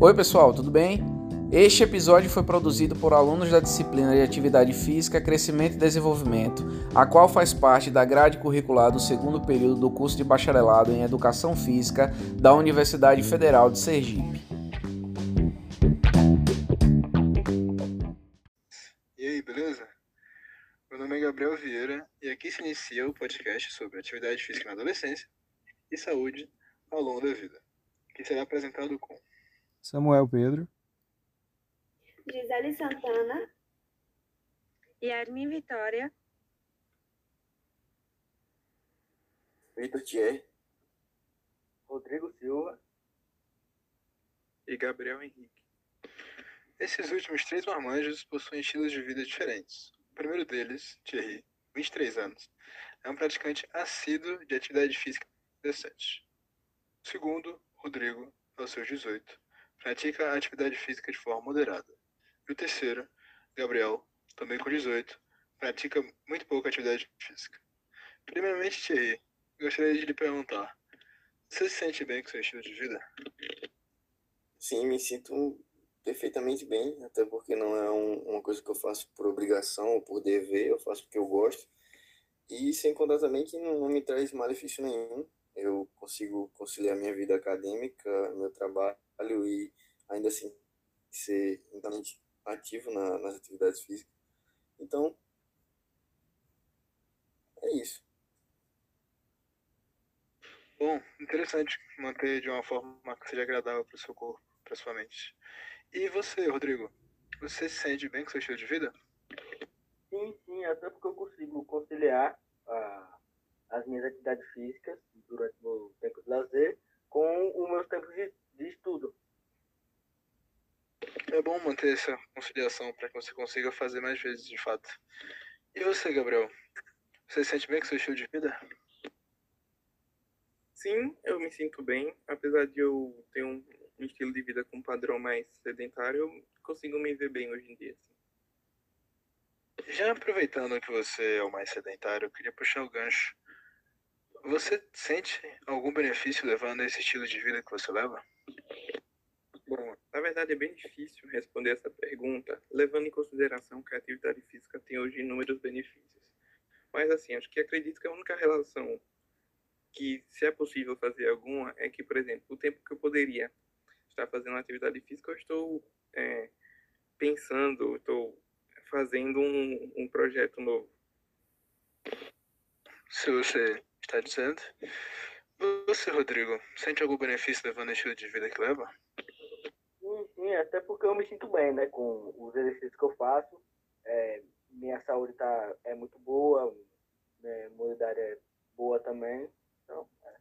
Oi, pessoal, tudo bem? Este episódio foi produzido por alunos da disciplina de Atividade Física, Crescimento e Desenvolvimento, a qual faz parte da grade curricular do segundo período do curso de bacharelado em Educação Física da Universidade Federal de Sergipe. E aí, beleza? Meu nome é Gabriel Vieira e aqui se inicia o podcast sobre atividade física na adolescência e saúde ao longo da vida, que será apresentado com Samuel Pedro, Gisele Santana, Yarmin Vitória, Vitor Thierry, Rodrigo Silva e Gabriel Henrique. Esses últimos três marmanjos possuem estilos de vida diferentes. O primeiro deles, Thierry, 23 anos, é um praticante assíduo de atividade física decente. O segundo, Rodrigo, aos seus 18, pratica a atividade física de forma moderada. E o terceiro, Gabriel, também com 18, pratica muito pouca atividade física. Primeiramente, Thierry, gostaria de lhe perguntar: você se sente bem com seu estilo de vida? Sim, me sinto perfeitamente bem, até porque não é um, uma coisa que eu faço por obrigação ou por dever, eu faço porque eu gosto. E sem contar também que não, não me traz malefício nenhum. Eu consigo conciliar minha vida acadêmica, meu trabalho e ainda assim ser inteiramente ativo na, nas atividades físicas. Então, é isso. Bom, interessante manter de uma forma que seja agradável para o seu corpo, para sua mente. E você, Rodrigo? Você se sente bem com seu estilo de vida? Sim, sim, até porque eu consigo conciliar ah, as minhas atividades físicas durante o meu tempo de lazer com os meus tempos de, de estudo. É bom manter essa conciliação para que você consiga fazer mais vezes de fato. E você, Gabriel? Você se sente bem com seu estilo de vida? Sim, eu me sinto bem. Apesar de eu ter um, um estilo de vida com um padrão mais sedentário, eu consigo me ver bem hoje em dia. Já aproveitando que você é o mais sedentário, eu queria puxar o gancho. Você sente algum benefício levando esse estilo de vida que você leva? Bom, na verdade é bem difícil responder essa pergunta, levando em consideração que a atividade física tem hoje inúmeros benefícios. Mas assim, acho que acredito que a única relação que, se é possível fazer alguma, é que, por exemplo, o tempo que eu poderia estar fazendo atividade física, eu estou é, pensando, estou fazendo um, um projeto novo. Se você está dizendo. Você, Rodrigo, sente algum benefício levando o estilo de vida que leva? Sim, sim, até porque eu me sinto bem, né, com os exercícios que eu faço. É, minha saúde tá, é muito boa, né, imunidade é boa também. Então, é.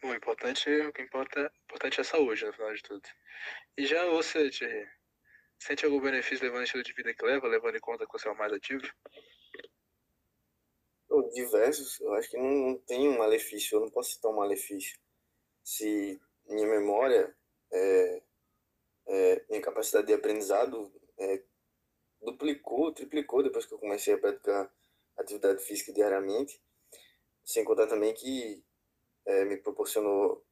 Bom, importante, o que importa, importante é a saúde, no final de tudo. E já você, Thierry, sente algum benefício levando o estilo de vida que leva, levando em conta que você é o mais ativo? Oh, diversos, eu acho que não, não tem um malefício, eu não posso citar um malefício. Se minha memória, é, é, minha capacidade de aprendizado é, duplicou, triplicou depois que eu comecei a praticar atividade física diariamente, sem contar também que é, me proporcionou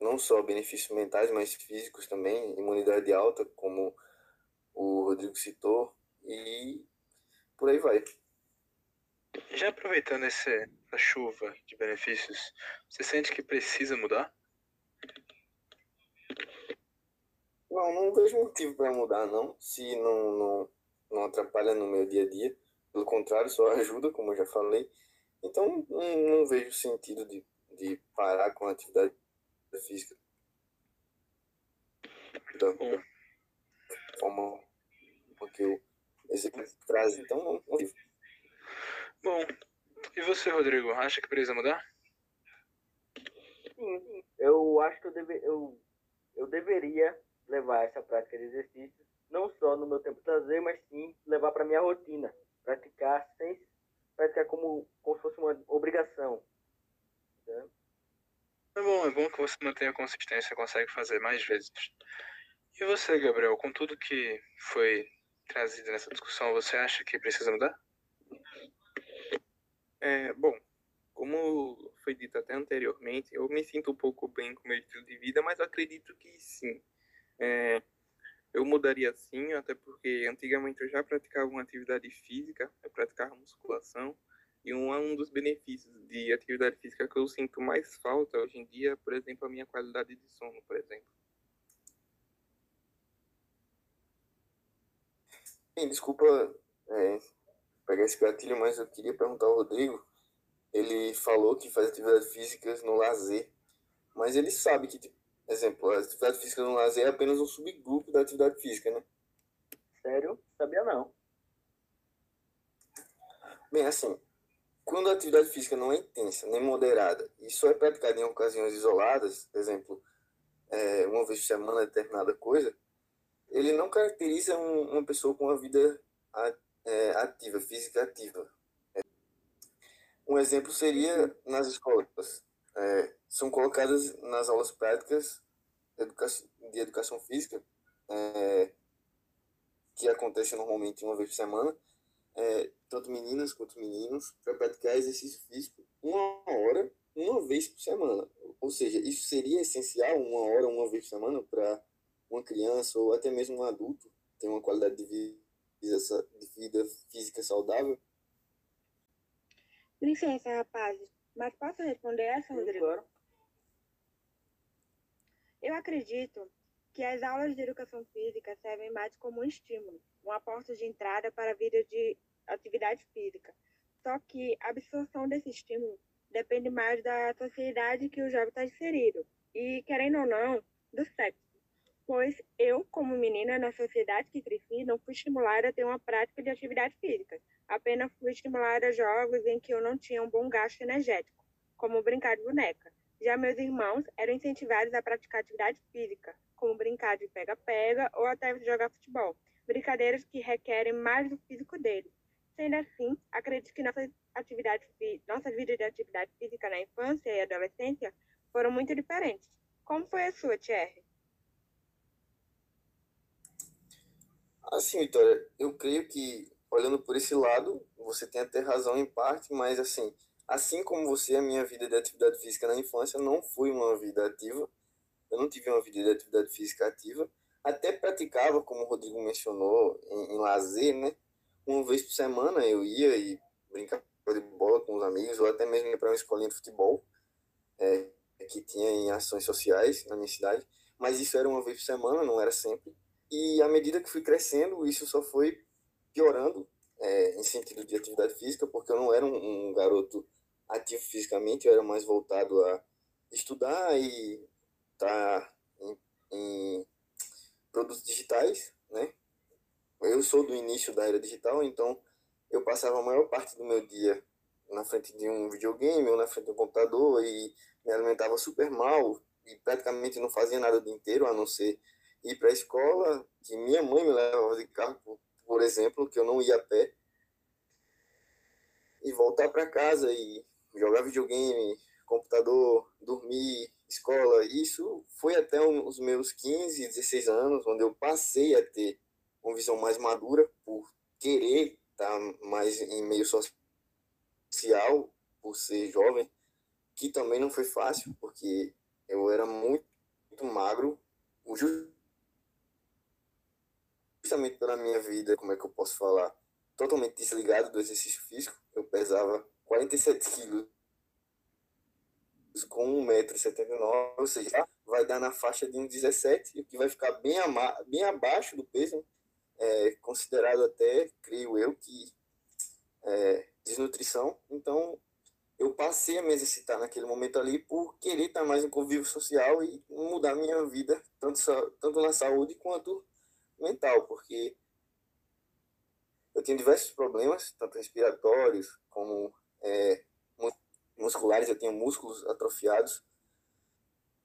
não só benefícios mentais, mas físicos também, imunidade alta, como o Rodrigo citou, e por aí vai. Já aproveitando esse, essa chuva de benefícios, você sente que precisa mudar? Não, não vejo motivo para mudar, não. Se não, não, não atrapalha no meu dia a dia. Pelo contrário, só ajuda, como eu já falei. Então, não, não vejo sentido de, de parar com a atividade física. Da forma que eu executo traz. Então, não, não Bom, e você, Rodrigo, acha que precisa mudar? Sim, eu acho que eu, deve, eu, eu deveria levar essa prática de exercícios, não só no meu tempo de lazer, mas sim levar para minha rotina. Praticar sem praticar como, como se fosse uma obrigação. Entendeu? É bom, é bom que você mantenha a consistência e consegue fazer mais vezes. E você, Gabriel, com tudo que foi trazido nessa discussão, você acha que precisa mudar? É, bom, como foi dito até anteriormente, eu me sinto um pouco bem com meu estilo de vida, mas acredito que sim. É, eu mudaria sim, até porque antigamente eu já praticava uma atividade física, eu praticava musculação, e um, um dos benefícios de atividade física que eu sinto mais falta hoje em dia, por exemplo, a minha qualidade de sono, por exemplo. Bem, desculpa é, pegar esse gatilho, mas eu queria perguntar ao Rodrigo. Ele falou que faz atividade física no lazer, mas ele sabe que, tipo, exemplo, a atividade física no lazer é apenas um subgrupo da atividade física, né? Sério? Sabia não. Bem, assim, quando a atividade física não é intensa nem moderada e só é praticada em ocasiões isoladas, por exemplo, é, uma vez por semana determinada coisa, ele não caracteriza um, uma pessoa com uma vida é, ativa, física ativa. Um exemplo seria nas escolas. É, são colocadas nas aulas práticas de educação física, é, que acontece normalmente uma vez por semana, é, tanto meninas quanto meninos, para praticar exercício físico uma hora, uma vez por semana. Ou seja, isso seria essencial, uma hora, uma vez por semana, para uma criança ou até mesmo um adulto ter uma qualidade de vida, de vida física saudável? Licença, rapazes, mas posso responder essa, Rodrigo? Claro. Eu acredito que as aulas de educação física servem mais como um estímulo, uma porta de entrada para a vida de atividade física. Só que a absorção desse estímulo depende mais da sociedade que o jovem está inserido. E, querendo ou não, do sexo. Pois eu, como menina na sociedade que cresci, não fui estimulada a ter uma prática de atividade física. Apenas fui estimulada a jogos em que eu não tinha um bom gasto energético, como brincar de boneca. Já meus irmãos eram incentivados a praticar atividade física, como brincar de pega-pega ou até jogar futebol, brincadeiras que requerem mais do físico deles. Sendo assim, acredito que nossa, atividade, nossa vida de atividade física na infância e adolescência foram muito diferentes. Como foi a sua, Thierry? Assim, Vitória, eu creio que, olhando por esse lado, você tem até razão em parte, mas assim, Assim como você, a minha vida de atividade física na infância não foi uma vida ativa. Eu não tive uma vida de atividade física ativa. Até praticava, como o Rodrigo mencionou, em, em lazer, né? Uma vez por semana eu ia e brincava de bola com os amigos, ou até mesmo ia para uma escolinha de futebol, é, que tinha em ações sociais na minha cidade. Mas isso era uma vez por semana, não era sempre. E à medida que fui crescendo, isso só foi piorando é, em sentido de atividade física, porque eu não era um, um garoto ativo fisicamente, eu era mais voltado a estudar e estar tá em, em produtos digitais, né? Eu sou do início da era digital, então eu passava a maior parte do meu dia na frente de um videogame ou na frente de um computador e me alimentava super mal e praticamente não fazia nada o dia inteiro, a não ser ir para a escola, que minha mãe me levava de carro, por, exemplo, que eu não ia a pé, e voltar para casa e jogar videogame, computador, dormir, escola. Isso foi até os meus 15, 16 anos, onde eu passei a ter uma visão mais madura por querer estar mais em meio social, por ser jovem, que também não foi fácil, porque eu era muito, muito magro, justamente pela minha vida, como é que eu posso falar, totalmente desligado do exercício físico. Eu pesava 47 quilos com 1,79m, ou seja, vai dar na faixa de 1,17 o que vai ficar bem, bem abaixo do peso, é, considerado até, creio eu, que é, desnutrição. Então, eu passei a me exercitar naquele momento ali por querer estar mais em convívio social e mudar minha vida, tanto, tanto na saúde quanto mental, porque eu tinha diversos problemas, tanto respiratórios como é, musculares, eu tinha músculos atrofiados.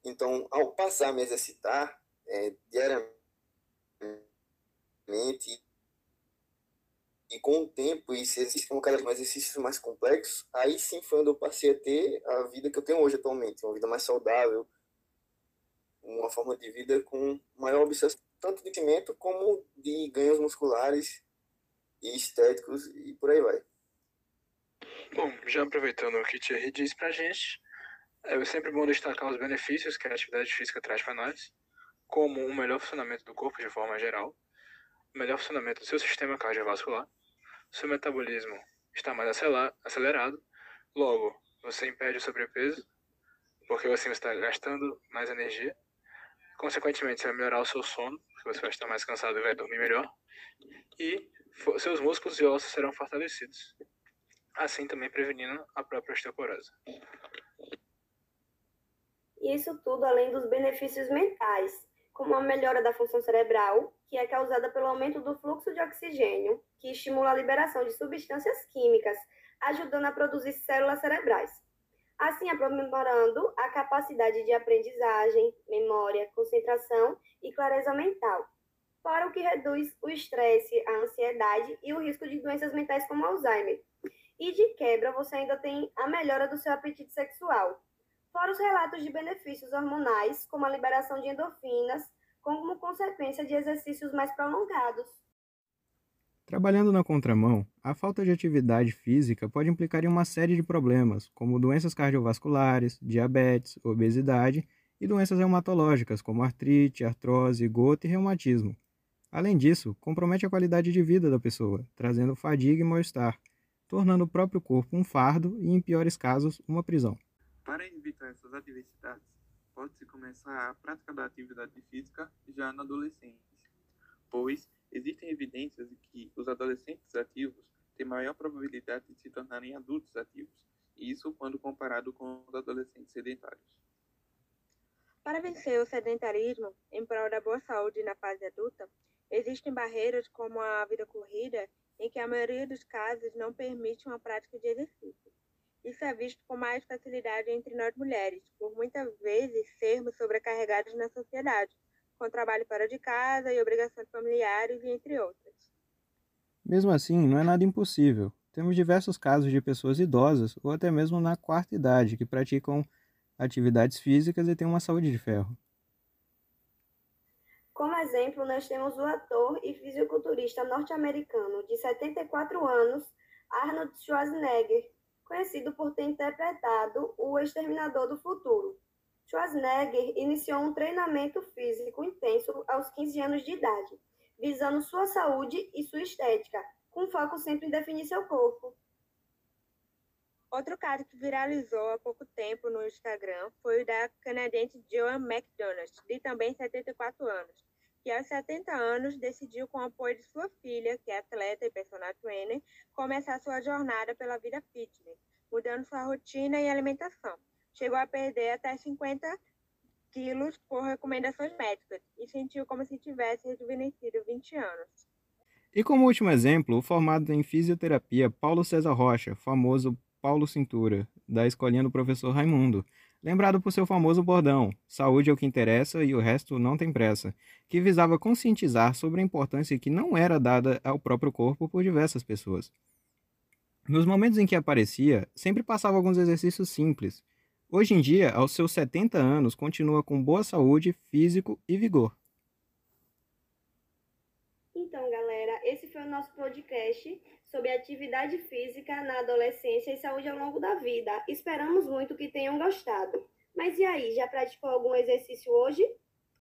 Então, ao passar a me exercitar é, diariamente e com o tempo e se existem cada vez exercícios mais complexos, aí sim foi onde eu passei a ter a vida que eu tenho hoje atualmente, uma vida mais saudável, uma forma de vida com maior obsessão, tanto de crescimento como de ganhos musculares e estéticos e por aí vai. Bom, já aproveitando o que Thierry disse pra gente, É sempre bom destacar os benefícios que a atividade física traz para nós, como um melhor funcionamento do corpo de forma geral, melhor funcionamento do seu sistema cardiovascular, seu metabolismo está mais acelerado, logo você impede o sobrepeso, porque assim você está gastando mais energia, consequentemente você vai melhorar o seu sono, você vai estar mais cansado e vai dormir melhor, e seus músculos e ossos serão fortalecidos, assim também prevenindo a própria osteoporose. Isso tudo além dos benefícios mentais, como a melhora da função cerebral, que é causada pelo aumento do fluxo de oxigênio, que estimula a liberação de substâncias químicas, ajudando a produzir células cerebrais. Assim, aprimorando a capacidade de aprendizagem, memória, concentração e clareza mental, para o que reduz o estresse, a ansiedade e o risco de doenças mentais como Alzheimer. E de quebra, você ainda tem a melhora do seu apetite sexual, fora os relatos de benefícios hormonais, como a liberação de endorfinas, como consequência de exercícios mais prolongados. Trabalhando na contramão, a falta de atividade física pode implicar em uma série de problemas, como doenças cardiovasculares, diabetes, obesidade e doenças reumatológicas, como artrite, artrose, gota e reumatismo. Além disso, compromete a qualidade de vida da pessoa, trazendo fadiga e mal-estar, tornando o próprio corpo um fardo e, em piores casos, uma prisão. Para evitar essas adversidades, pode-se começar a prática da atividade física já na adolescência, pois existem evidências de que os adolescentes ativos têm maior probabilidade de se tornarem adultos ativos, isso quando comparado com os adolescentes sedentários. Para vencer o sedentarismo em prol da boa saúde na fase adulta, existem barreiras como a vida corrida, em que a maioria dos casos não permite uma prática de exercício. Isso é visto com mais facilidade entre nós mulheres, por muitas vezes sermos sobrecarregadas na sociedade, com trabalho fora de casa e obrigações familiares, entre outras. Mesmo assim, não é nada impossível. Temos diversos casos de pessoas idosas ou até mesmo na quarta idade que praticam atividades físicas e têm uma saúde de ferro. Como exemplo, nós temos o ator e fisiculturista norte-americano de 74 anos, Arnold Schwarzenegger, conhecido por ter interpretado o Exterminador do Futuro. Schwarzenegger iniciou um treinamento físico intenso aos 15 anos de idade, visando sua saúde e sua estética, com foco sempre em definir seu corpo. Outro caso que viralizou há pouco tempo no Instagram foi o da canadense Joan McDonald, de também 74 anos, que aos 70 anos decidiu, com o apoio de sua filha, que é atleta e personal trainer, começar sua jornada pela vida fitness, mudando sua rotina e alimentação. Chegou a perder até 50 quilos por recomendações médicas e sentiu como se tivesse rejuvenescido 20 anos. E como último exemplo, o formado em fisioterapia Paulo César Rocha, famoso Paulo Cintura, da escolinha do professor Raimundo, lembrado por seu famoso bordão: saúde é o que interessa e o resto não tem pressa, que visava conscientizar sobre a importância que não era dada ao próprio corpo por diversas pessoas. Nos momentos em que aparecia, sempre passava alguns exercícios simples. Hoje em dia, aos seus 70 anos, continua com boa saúde, físico e vigor. Então, galera, esse foi o nosso podcast sobre atividade física na adolescência e saúde ao longo da vida. Esperamos muito que tenham gostado. Mas e aí, já praticou algum exercício hoje?